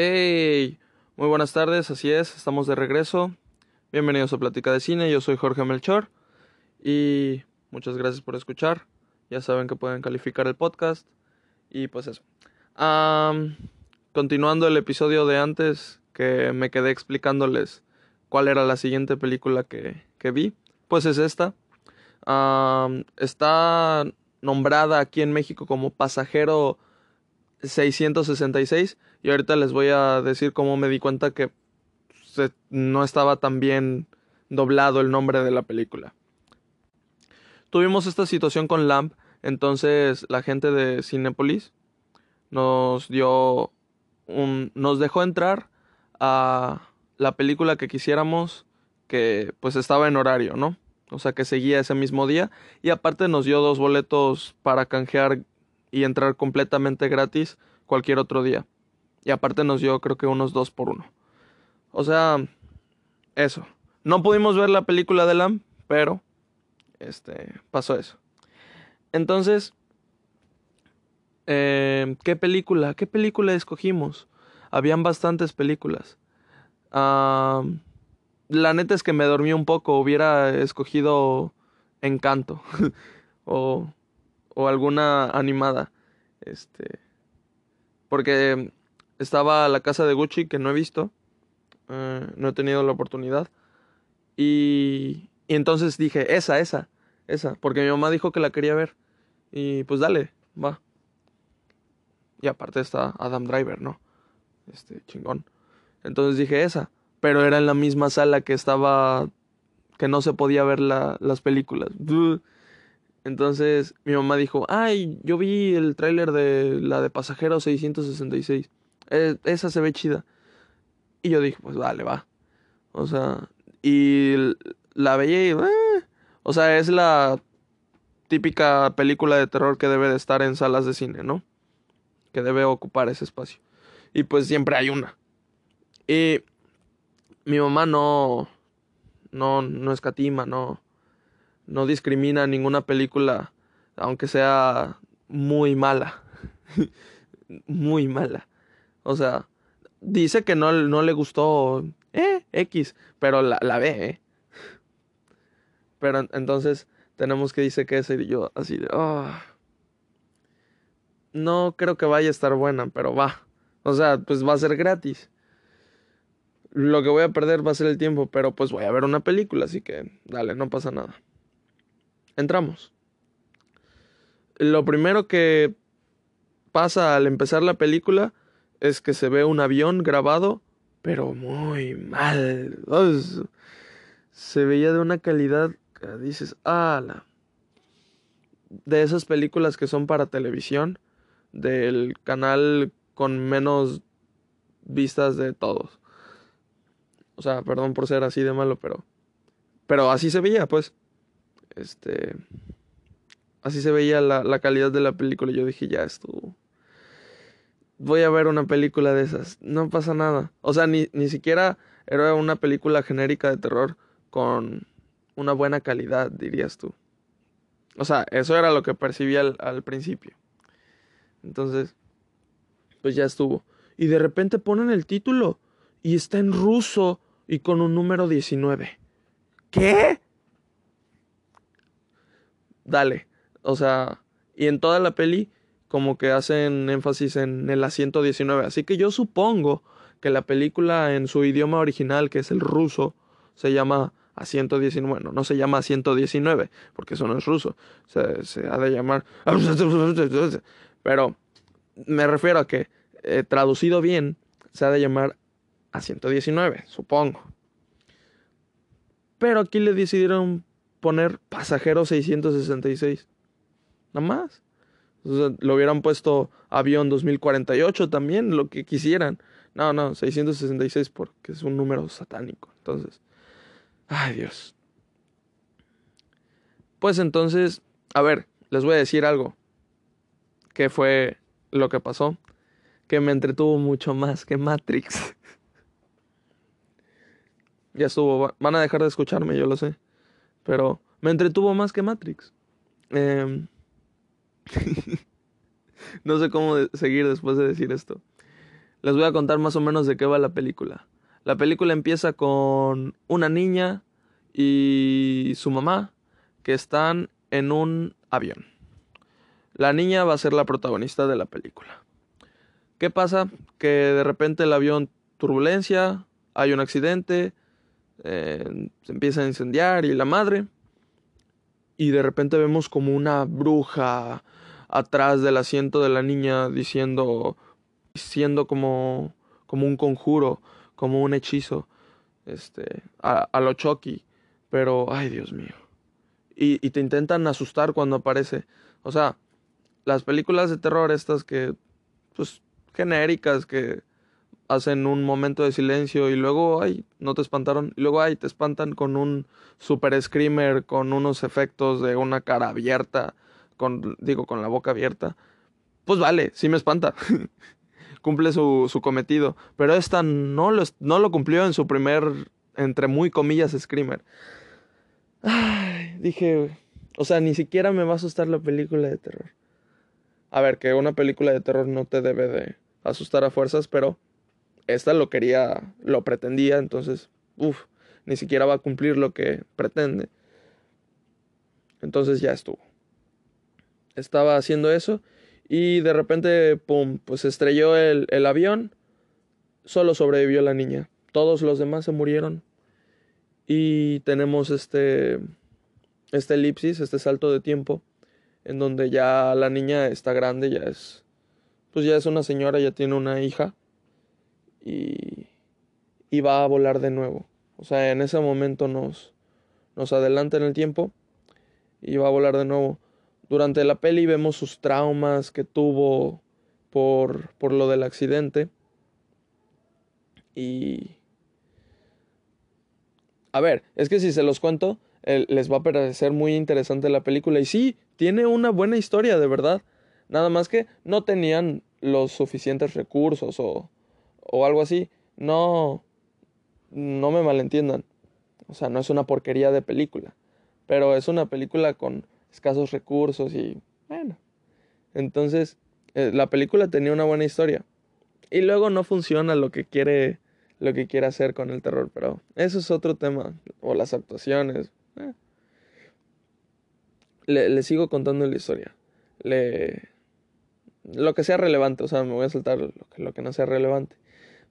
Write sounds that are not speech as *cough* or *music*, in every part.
Hey, muy buenas tardes, así es, estamos de regreso. Bienvenidos a Plática de Cine, yo soy Jorge Melchor y muchas gracias por escuchar. Ya saben que pueden calificar el podcast y pues eso. Continuando el episodio de antes que me quedé explicándoles cuál era la siguiente película que, que vi, pues es esta. Está nombrada aquí en México como Pasajero 666 y ahorita les voy a decir cómo me di cuenta que se- no estaba tan bien doblado el nombre de la película. Tuvimos esta situación con Lamp, entonces la gente de Cinepolis nos dio un nos dejó entrar a la película que quisiéramos que pues estaba en horario, ¿no? O sea, que seguía ese mismo día y aparte nos dio dos boletos para canjear y entrar completamente gratis cualquier otro día. Y aparte nos dio creo que unos dos por uno. O sea, eso. No pudimos ver la película de Lam, pero este pasó eso. Entonces, eh, ¿qué película? ¿Qué película escogimos? Habían bastantes películas. Ah, la neta es que me dormí un poco. Hubiera escogido Encanto *laughs* o, o alguna animada. Este, porque estaba la casa de Gucci que no he visto. eh, no he tenido la oportunidad. Y, y entonces dije, esa, esa, esa. Porque mi mamá dijo que la quería ver. Y pues dale, va. Y aparte está Adam Driver, ¿no? Este, chingón. Entonces dije esa. Pero era en la misma sala que estaba. que no se podía ver la- las películas. Entonces mi mamá dijo, ay, yo vi el tráiler de la de Pasajero 666. Eh, esa se ve chida. Y yo dije, pues vale, va. O sea, y la veía y... eh, o sea, es la típica película de terror que debe de estar en salas de cine, ¿no? Que debe ocupar ese espacio. Y pues siempre hay una. Y mi mamá no... No, no escatima, no no discrimina ninguna película, aunque sea muy mala. *laughs* muy mala. O sea, dice que no, no le gustó eh, X, pero la, la ve, ¿eh? Pero en- entonces tenemos que dice que ese y yo así de... "Ah". No creo que vaya a estar buena, pero va. O sea, pues va a ser gratis. Lo que voy a perder va a ser el tiempo, pero pues voy a ver una película, así que dale, no pasa nada. Entramos. Lo primero que pasa al empezar la película es que se ve un avión grabado, pero muy mal. Se veía de una calidad dices, ala. De esas películas que son para televisión, del canal con menos vistas de todos. O sea, perdón por ser así de malo, pero pero así se veía, pues. Este. Así se veía la, la calidad de la película. Yo dije, ya estuvo. Voy a ver una película de esas. No pasa nada. O sea, ni, ni siquiera era una película genérica de terror con una buena calidad, dirías tú. O sea, eso era lo que percibía al, al principio. Entonces, pues ya estuvo. Y de repente ponen el título y está en ruso y con un número 19. ¿Qué? Dale. O sea, y en toda la peli como que hacen énfasis en el asiento 19. Así que yo supongo que la película en su idioma original, que es el ruso, se llama asiento 19. Bueno, no se llama asiento 19, porque eso no es ruso. Se, se ha de llamar... *laughs* Pero me refiero a que, eh, traducido bien, se ha de llamar asiento 19, supongo. Pero aquí le decidieron poner pasajero 666. Nada más. O sea, lo hubieran puesto avión 2048 también, lo que quisieran. No, no, 666 porque es un número satánico. Entonces, ay Dios. Pues entonces, a ver, les voy a decir algo. ¿Qué fue lo que pasó? Que me entretuvo mucho más que Matrix. *laughs* ya estuvo, va- van a dejar de escucharme, yo lo sé. Pero me entretuvo más que Matrix. Em, *laughs* no sé cómo seguir después de decir esto. Les voy a contar más o menos de qué va la película. La película empieza con una niña y su mamá que están en un avión. La niña va a ser la protagonista de la película. ¿Qué pasa? Que de repente el avión turbulencia, hay un accidente, eh, se empieza a incendiar y la madre. Y de repente vemos como una bruja atrás del asiento de la niña diciendo, diciendo como, como un conjuro, como un hechizo, este, a, a lo Chucky. Pero, ay Dios mío. Y, y te intentan asustar cuando aparece. O sea, las películas de terror estas que, pues, genéricas, que hacen un momento de silencio y luego, ay, no te espantaron, y luego, ay, te espantan con un super screamer, con unos efectos de una cara abierta, con, digo, con la boca abierta. Pues vale, sí me espanta. *laughs* Cumple su, su, cometido. Pero esta no lo, no lo cumplió en su primer, entre muy comillas, screamer. Ay, dije, o sea, ni siquiera me va a asustar la película de terror. A ver, que una película de terror no te debe de asustar a fuerzas, pero esta lo quería, lo pretendía, entonces, uff, ni siquiera va a cumplir lo que pretende. Entonces ya estuvo. Estaba haciendo eso y de repente, pum, pues estrelló el, avión. Solo sobrevivió la niña. Todos los demás se murieron. Y tenemos este, este elipsis, este salto de tiempo, en donde ya la niña está grande, ya es, pues ya es una señora, ya tiene una hija y, y va a volar de nuevo. O sea, en ese momento nos, nos adelanta en el tiempo y va a volar de nuevo. Durante la peli vemos sus traumas que tuvo por, por lo del accidente. Y... A ver, es que si se los cuento, les va a parecer muy interesante la película. Y sí, tiene una buena historia, de verdad. Nada más que no tenían los suficientes recursos o, o algo así. No, no me malentiendan. O sea, no es una porquería de película. Pero es una película con escasos recursos y bueno. Entonces, eh, la película tenía una buena historia. Y luego no funciona lo que quiere lo que quiere hacer con el terror, pero eso es otro tema. O las actuaciones. Eh. Le, sigo contando la historia. Le, lo que sea relevante, o sea, me voy a saltar lo que no sea relevante.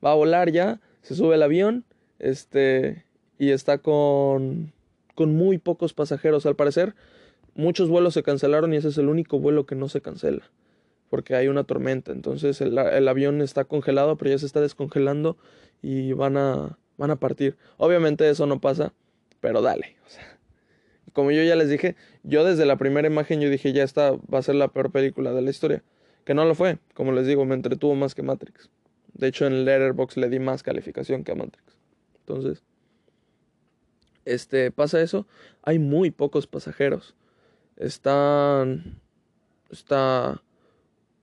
Va a volar ya, se sube el avión, este, y está con, con muy pocos pasajeros. Al parecer, muchos vuelos se cancelaron y ese es el único vuelo que no se cancela, porque hay una tormenta. Entonces el, el avión está congelado, pero ya se está descongelando y van a, van a partir. Obviamente eso no pasa, pero dale. Como yo ya les dije, yo desde la primera imagen yo dije, ya esta va a ser la peor película de la historia. Que no lo fue, como les digo, me entretuvo más que Matrix. De hecho, en Letterboxd le di más calificación que a Matrix. Entonces, este, pasa eso. Hay muy pocos pasajeros. Están. Está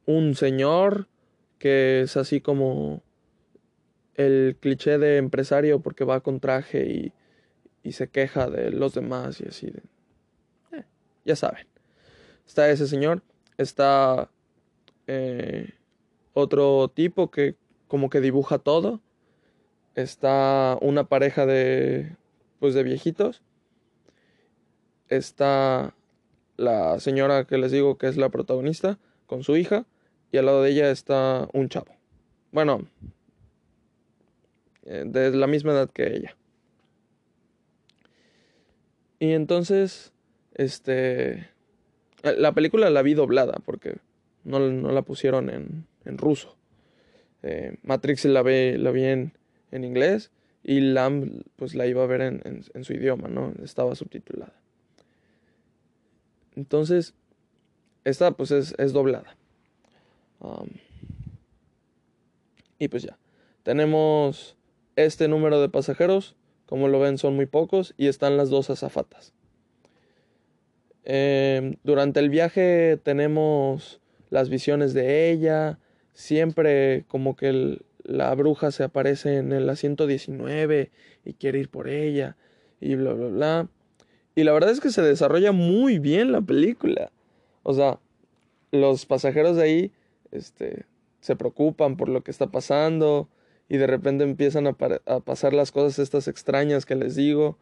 un señor que es así como el cliché de empresario porque va con traje y, y se queja de los demás y así de... Eh, ya saben. Está ese señor. Está eh, otro tipo que como que dibuja todo. Está una pareja de pues de viejitos. Está la señora que les digo que es la protagonista con su hija y al lado de ella está un chavo. Bueno, eh, de la misma edad que ella. Y entonces, este, la película la vi doblada porque no, no la pusieron en, en ruso. Eh, Matrix la, ve, la vi en, inglés y Lamb pues la iba a ver en, en, su idioma, ¿no? Estaba subtitulada. Entonces, esta pues es, es doblada. Y pues ya, tenemos este número de pasajeros, como lo ven son muy pocos y están las dos azafatas. Eh, durante el viaje tenemos las visiones de ella, siempre como que la bruja se aparece en el asiento 19 y quiere ir por ella y bla, bla, bla. Y la verdad es que se desarrolla muy bien la película. O sea, los pasajeros de ahí, este, se preocupan por lo que está pasando y de repente empiezan a, pasar las cosas estas extrañas que les digo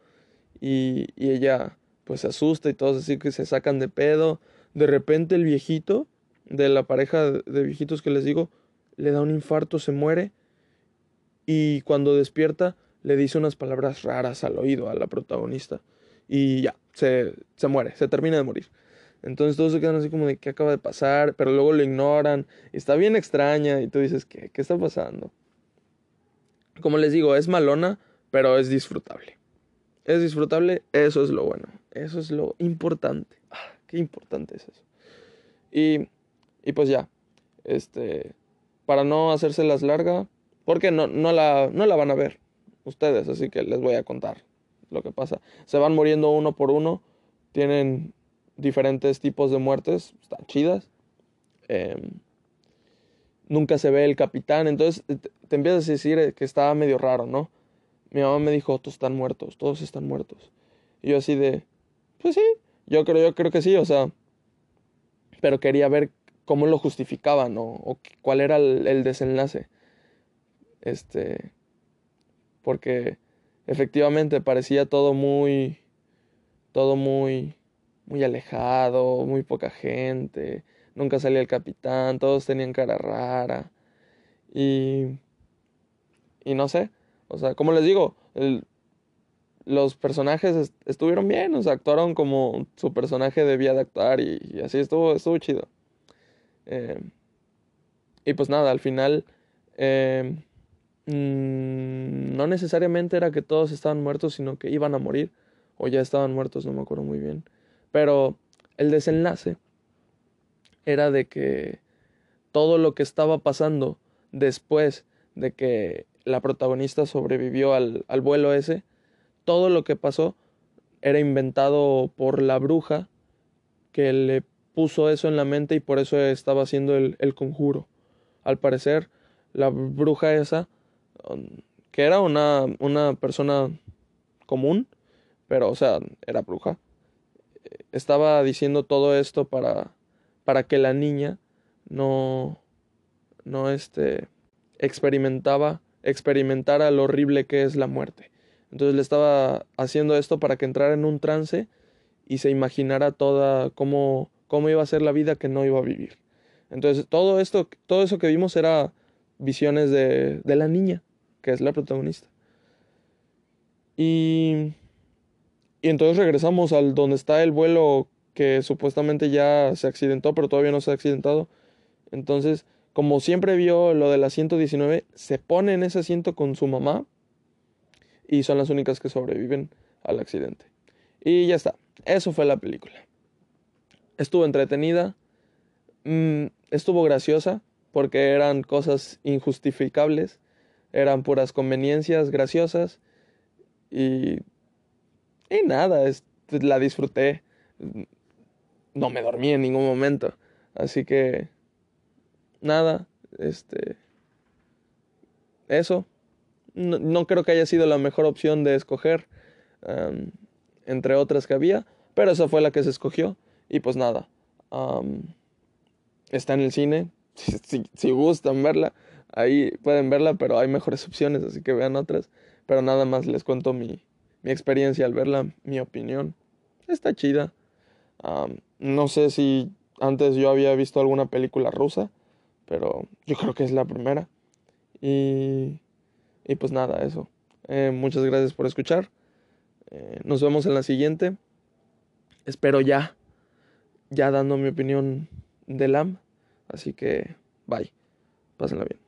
y, y, ella pues se asusta y todos así que se sacan de pedo. De repente el viejito de la pareja de viejitos que les digo le da un infarto, se muere y cuando despierta le dice unas palabras raras al oído a la protagonista y ya, se, se muere, se termina de morir. Entonces todos se quedan así como de qué acaba de pasar, pero luego lo ignoran. Está bien extraña y tú dices, ¿qué, qué está pasando? Como les digo, es malona, pero es disfrutable. Es disfrutable, eso es lo bueno. Eso es lo importante. Ah, qué importante es eso. Y, y pues ya, este, para no hacérselas larga, porque no, no, la, no la van a ver ustedes, así que les voy a contar lo que pasa. Se van muriendo uno por uno, tienen diferentes tipos de muertes, están chidas. Em, nunca se ve el capitán, entonces te, empiezas a decir que estaba medio raro, ¿no? Mi mamá me dijo, todos están muertos, todos están muertos. Y yo así de, pues sí, yo creo, yo creo que sí, o sea, pero quería ver cómo lo justificaban o, o cuál era el, desenlace. Este, porque efectivamente parecía todo muy, todo muy muy alejado, muy poca gente, nunca salía el capitán, todos tenían cara rara. Y, y no sé, o sea, como les digo, los personajes estuvieron bien, o sea, actuaron como su personaje debía de actuar y, así estuvo, estuvo chido. Eh, y pues nada, al final eh, mm, no necesariamente era que todos estaban muertos, sino que iban a morir o ya estaban muertos, no me acuerdo muy bien. Pero el desenlace era de que todo lo que estaba pasando después de que la protagonista sobrevivió al, vuelo ese, todo lo que pasó era inventado por la bruja que le puso eso en la mente y por eso estaba haciendo el, el conjuro. Al parecer, la bruja esa, um, que era una, una persona común, pero o sea, era bruja, estaba diciendo todo esto para, para que la niña no, no este, experimentaba, experimentara lo horrible que es la muerte. Entonces le estaba haciendo esto para que entrara en un trance y se imaginara toda cómo, cómo iba a ser la vida que no iba a vivir. Entonces todo esto, todo eso que vimos era visiones de, de la niña, que es la protagonista. Y y entonces regresamos al donde está el vuelo que supuestamente ya se accidentó, pero todavía no se ha accidentado. Entonces, como siempre vio lo de la 119, se pone en ese asiento con su mamá y son las únicas que sobreviven al accidente. Y ya está, eso fue la película. Estuvo entretenida, mm, estuvo graciosa, porque eran cosas injustificables, eran puras conveniencias graciosas y y nada, la disfruté. No me dormí en ningún momento. Así que, nada, este... Eso. No, creo que haya sido la mejor opción de escoger entre otras que había, pero esa fue la que se escogió. Y pues nada, está en el cine. *laughs* Si, si, gustan verla, ahí pueden verla, pero hay mejores opciones, así que vean otras. Pero nada más les cuento mi, mi experiencia al verla, mi opinión. Está chida. no sé si antes yo había visto alguna película rusa, pero yo creo que es la primera. Y, y pues nada, eso. Eh, muchas gracias por escuchar. Eh, nos vemos en la siguiente. Espero ya, ya dando mi opinión de LAM. Así que, bye. Pásenla bien.